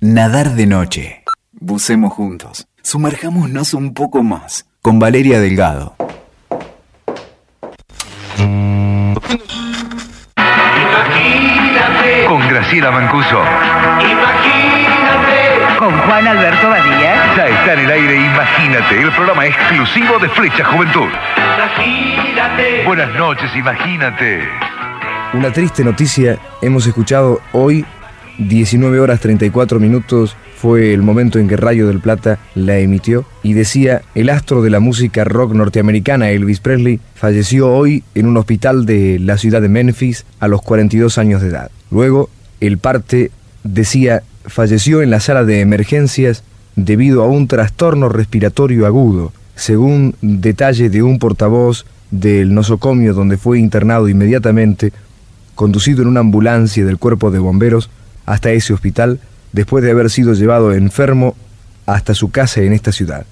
Nadar de noche. Bucemos juntos. Sumerjámonos un poco más. Con Valeria Delgado. Con Graciela Mancuso. Con Juan Alberto Badía. Ya está en el aire Imagínate, el programa exclusivo de Flecha Juventud. Buenas noches, Imagínate. Una triste noticia hemos escuchado hoy, 19 horas 34 minutos fue el momento en que Rayo del Plata la emitió y decía, el astro de la música rock norteamericana Elvis Presley falleció hoy en un hospital de la ciudad de Memphis a los 42 años de edad. Luego, el parte decía, falleció en la sala de emergencias debido a un trastorno respiratorio agudo, según detalle de un portavoz del nosocomio donde fue internado inmediatamente, conducido en una ambulancia del cuerpo de bomberos hasta ese hospital, después de haber sido llevado enfermo hasta su casa en esta ciudad.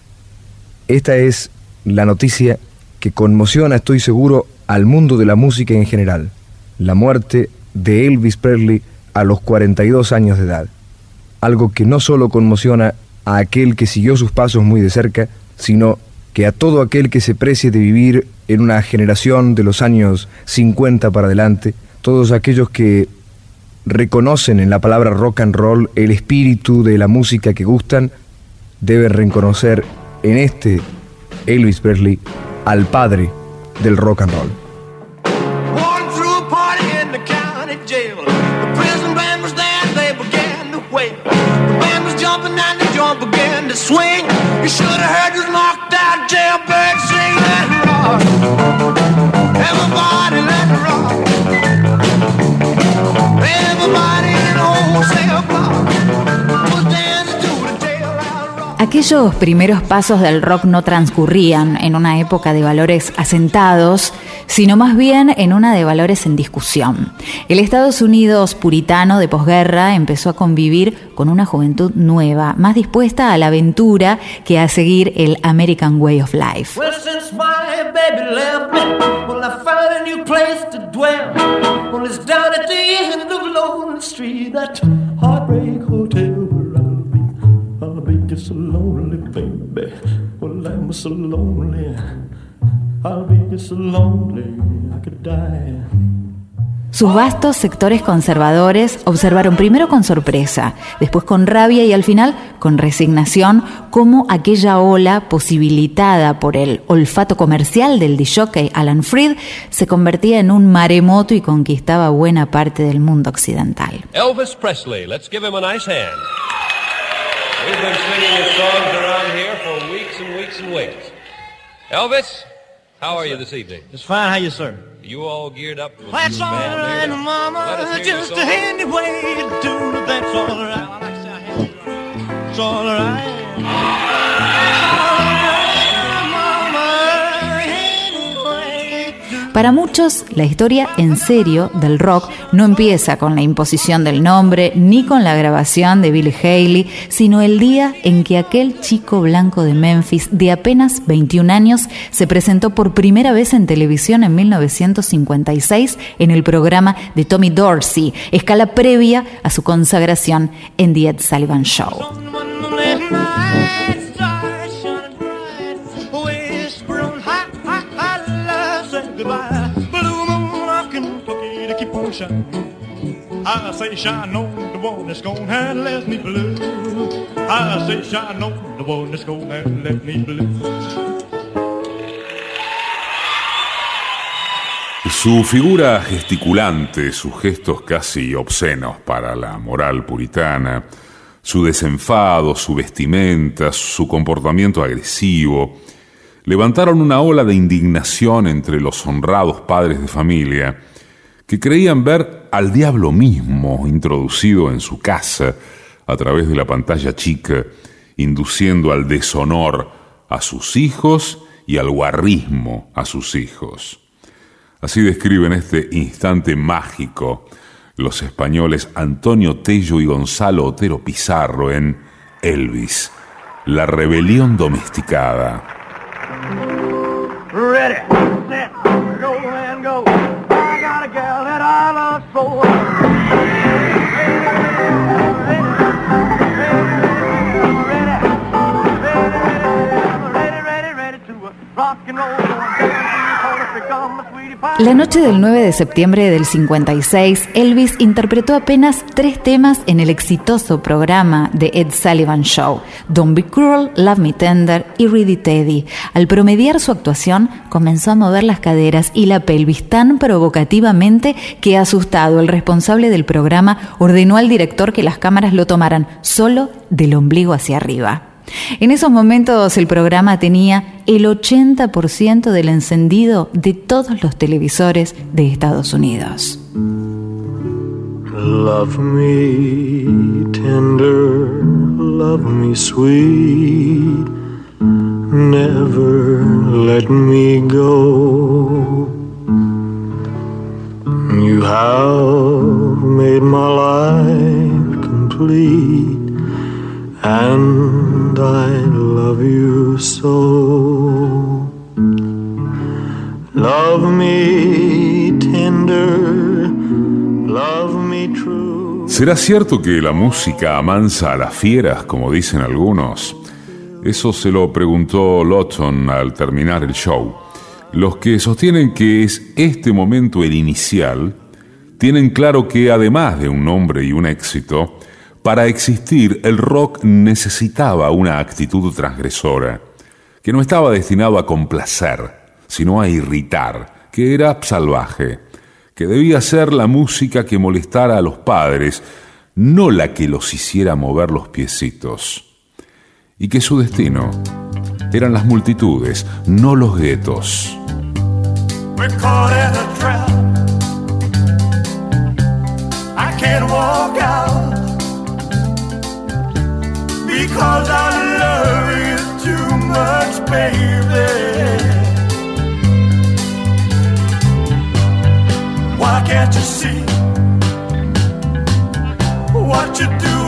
Esta es la noticia que conmociona, estoy seguro, al mundo de la música en general. La muerte de Elvis Presley a los 42 años de edad. Algo que no solo conmociona a aquel que siguió sus pasos muy de cerca, sino que a todo aquel que se precie de vivir en una generación de los años 50 para adelante, todos aquellos que reconocen en la palabra rock and roll el espíritu de la música que gustan, deben reconocer en este Elvis Presley al padre del rock and roll. Aquellos primeros pasos del rock no transcurrían en una época de valores asentados, sino más bien en una de valores en discusión. El Estados Unidos puritano de posguerra empezó a convivir con una juventud nueva, más dispuesta a la aventura que a seguir el American Way of Life. I'll be just so lonely, baby. Well, I'm so lonely. I'll be just so lonely, I could die. Sus vastos sectores conservadores observaron primero con sorpresa, después con rabia y al final con resignación cómo aquella ola posibilitada por el olfato comercial del disjockey Alan Freed se convertía en un maremoto y conquistaba buena parte del mundo occidental. Elvis Presley. Let's give him a nice hand. We've been singing his songs around here for weeks and weeks and weeks. Elvis, how are you this evening? Just fine. How you, sir? You all geared up? for That's all right? Mama, us hear your just a handy way to do it. That's all right. It's all right. Para muchos, la historia en serio del rock no empieza con la imposición del nombre ni con la grabación de Billy Haley, sino el día en que aquel chico blanco de Memphis de apenas 21 años se presentó por primera vez en televisión en 1956 en el programa de Tommy Dorsey, escala previa a su consagración en The Ed Sullivan Show. Su figura gesticulante, sus gestos casi obscenos para la moral puritana, su desenfado, su vestimenta, su comportamiento agresivo, levantaron una ola de indignación entre los honrados padres de familia que creían ver al diablo mismo introducido en su casa a través de la pantalla chica, induciendo al deshonor a sus hijos y al guarrismo a sus hijos. Así describen este instante mágico los españoles Antonio Tello y Gonzalo Otero Pizarro en Elvis, la rebelión domesticada. La noche del 9 de septiembre del 56, Elvis interpretó apenas tres temas en el exitoso programa de Ed Sullivan Show, Don't Be Cruel, Love Me Tender y Ready Teddy. Al promediar su actuación, comenzó a mover las caderas y la pelvis tan provocativamente que, asustado, el responsable del programa ordenó al director que las cámaras lo tomaran solo del ombligo hacia arriba. En esos momentos el programa tenía el 80% del encendido de todos los televisores de Estados Unidos. Love me tender, love me sweet, never let me go. You have made my life complete, and I love you so. Love me tender, love me true. ¿Será cierto que la música amansa a las fieras, como dicen algunos? Eso se lo preguntó Lawton al terminar el show. Los que sostienen que es este momento el inicial, tienen claro que además de un nombre y un éxito, para existir el rock necesitaba una actitud transgresora, que no estaba destinado a complacer, sino a irritar, que era salvaje, que debía ser la música que molestara a los padres, no la que los hiciera mover los piecitos, y que su destino eran las multitudes, no los guetos. Because I love you too much, baby. Why can't you see what you're doing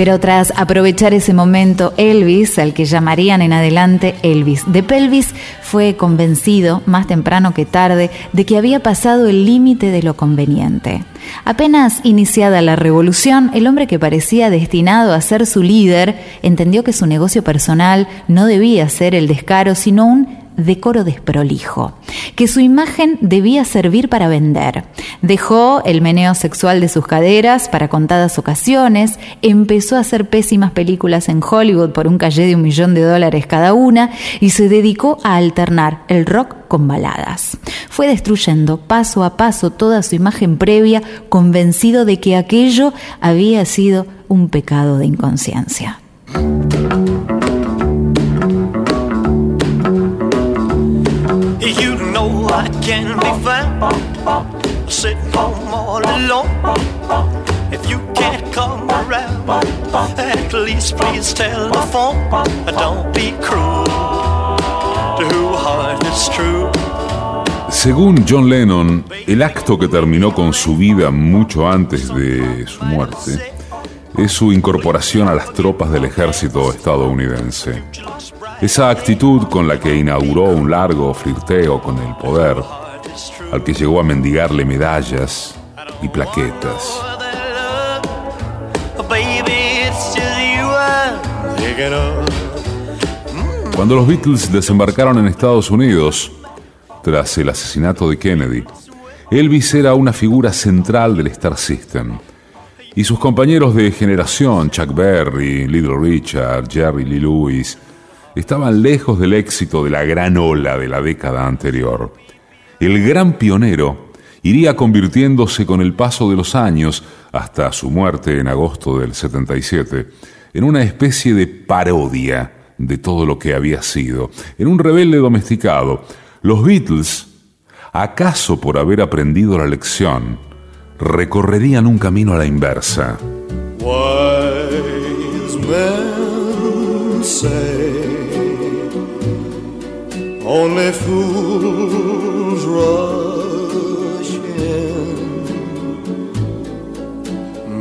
Pero tras aprovechar ese momento, Elvis, al que llamarían en adelante Elvis de Pelvis, fue convencido, más temprano que tarde, de que había pasado el límite de lo conveniente. Apenas iniciada la revolución, el hombre que parecía destinado a ser su líder entendió que su negocio personal no debía ser el descaro, sino un decoro desprolijo, que su imagen debía servir para vender. Dejó el meneo sexual de sus caderas para contadas ocasiones, empezó a hacer pésimas películas en Hollywood por un calle de un millón de dólares cada una y se dedicó a alternar el rock con baladas. Fue destruyendo paso a paso toda su imagen previa, convencido de que aquello había sido un pecado de inconsciencia. Según John Lennon, el acto que terminó con su vida mucho antes de su muerte es su incorporación a las tropas del ejército estadounidense. Esa actitud con la que inauguró un largo flirteo con el poder, al que llegó a mendigarle medallas y plaquetas. Cuando los Beatles desembarcaron en Estados Unidos, tras el asesinato de Kennedy, Elvis era una figura central del Star System. Y sus compañeros de generación, Chuck Berry, Little Richard, Jerry Lee Lewis, estaban lejos del éxito de la gran ola de la década anterior. El gran pionero iría convirtiéndose con el paso de los años, hasta su muerte en agosto del 77, en una especie de parodia de todo lo que había sido, en un rebelde domesticado. Los Beatles, acaso por haber aprendido la lección, recorrerían un camino a la inversa. Only fools rush in,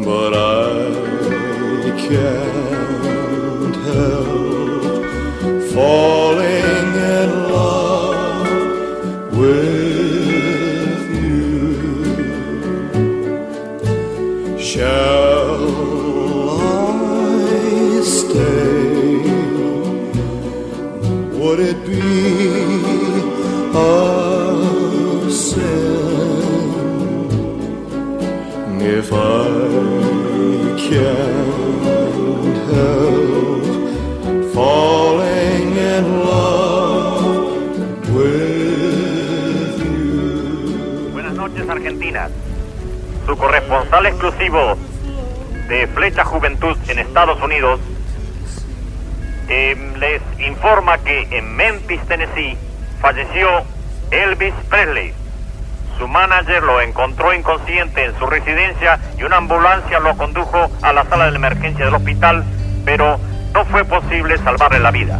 but I can't help falling Su corresponsal exclusivo de Flecha Juventud en Estados Unidos les informa que en Memphis, Tennessee, falleció Elvis Presley. Su manager lo encontró inconsciente en su residencia y una ambulancia lo condujo a la sala de emergencia del hospital, pero no fue posible salvarle la vida.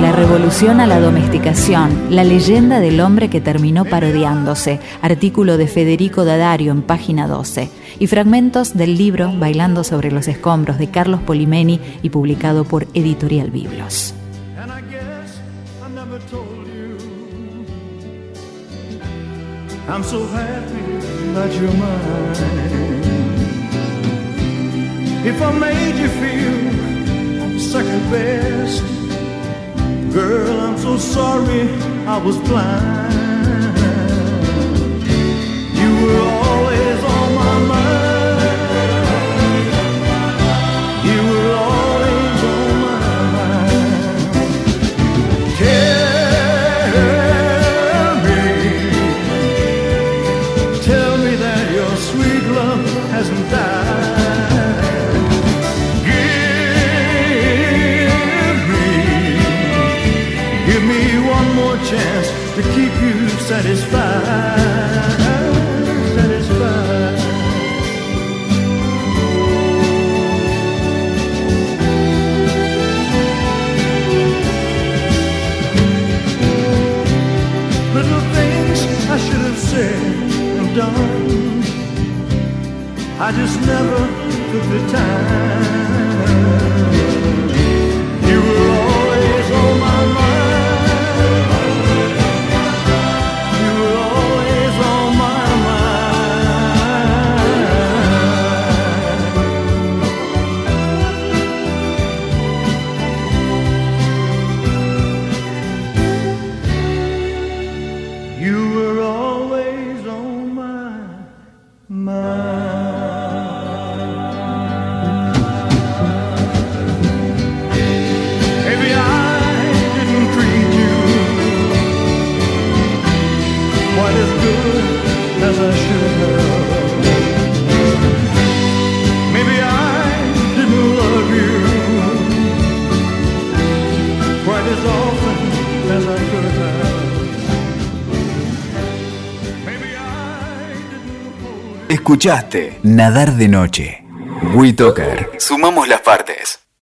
La Revolución a la Domesticación, la leyenda del hombre que terminó parodiándose, artículo de Federico Dadario en página 12, y fragmentos del libro Bailando sobre los escombros de Carlos Polimeni y publicado por Editorial Biblos. Girl, I'm so sorry I was blind. You were always on my mind. Escuchaste Nadar de Noche. WeToker. Sumamos las partes.